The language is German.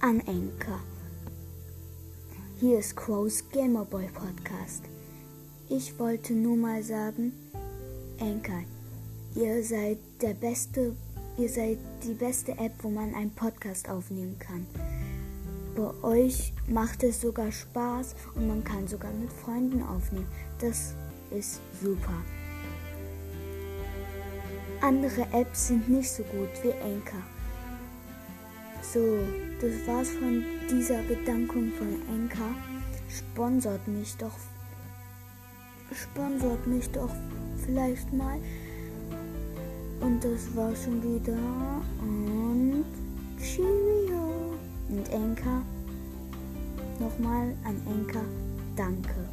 an Anchor. Hier ist Crows Gamerboy Podcast. Ich wollte nur mal sagen, Anchor, ihr seid der beste, ihr seid die beste App, wo man einen Podcast aufnehmen kann. Bei euch macht es sogar Spaß und man kann sogar mit Freunden aufnehmen. Das ist super. Andere Apps sind nicht so gut wie Anchor. So, das war's von dieser Bedankung von Anchor. Sponsort mich doch. Sponsort mich doch vielleicht mal. Und das war schon wieder. Und Cheerio. Und Anchor. Nochmal an Anchor. Danke.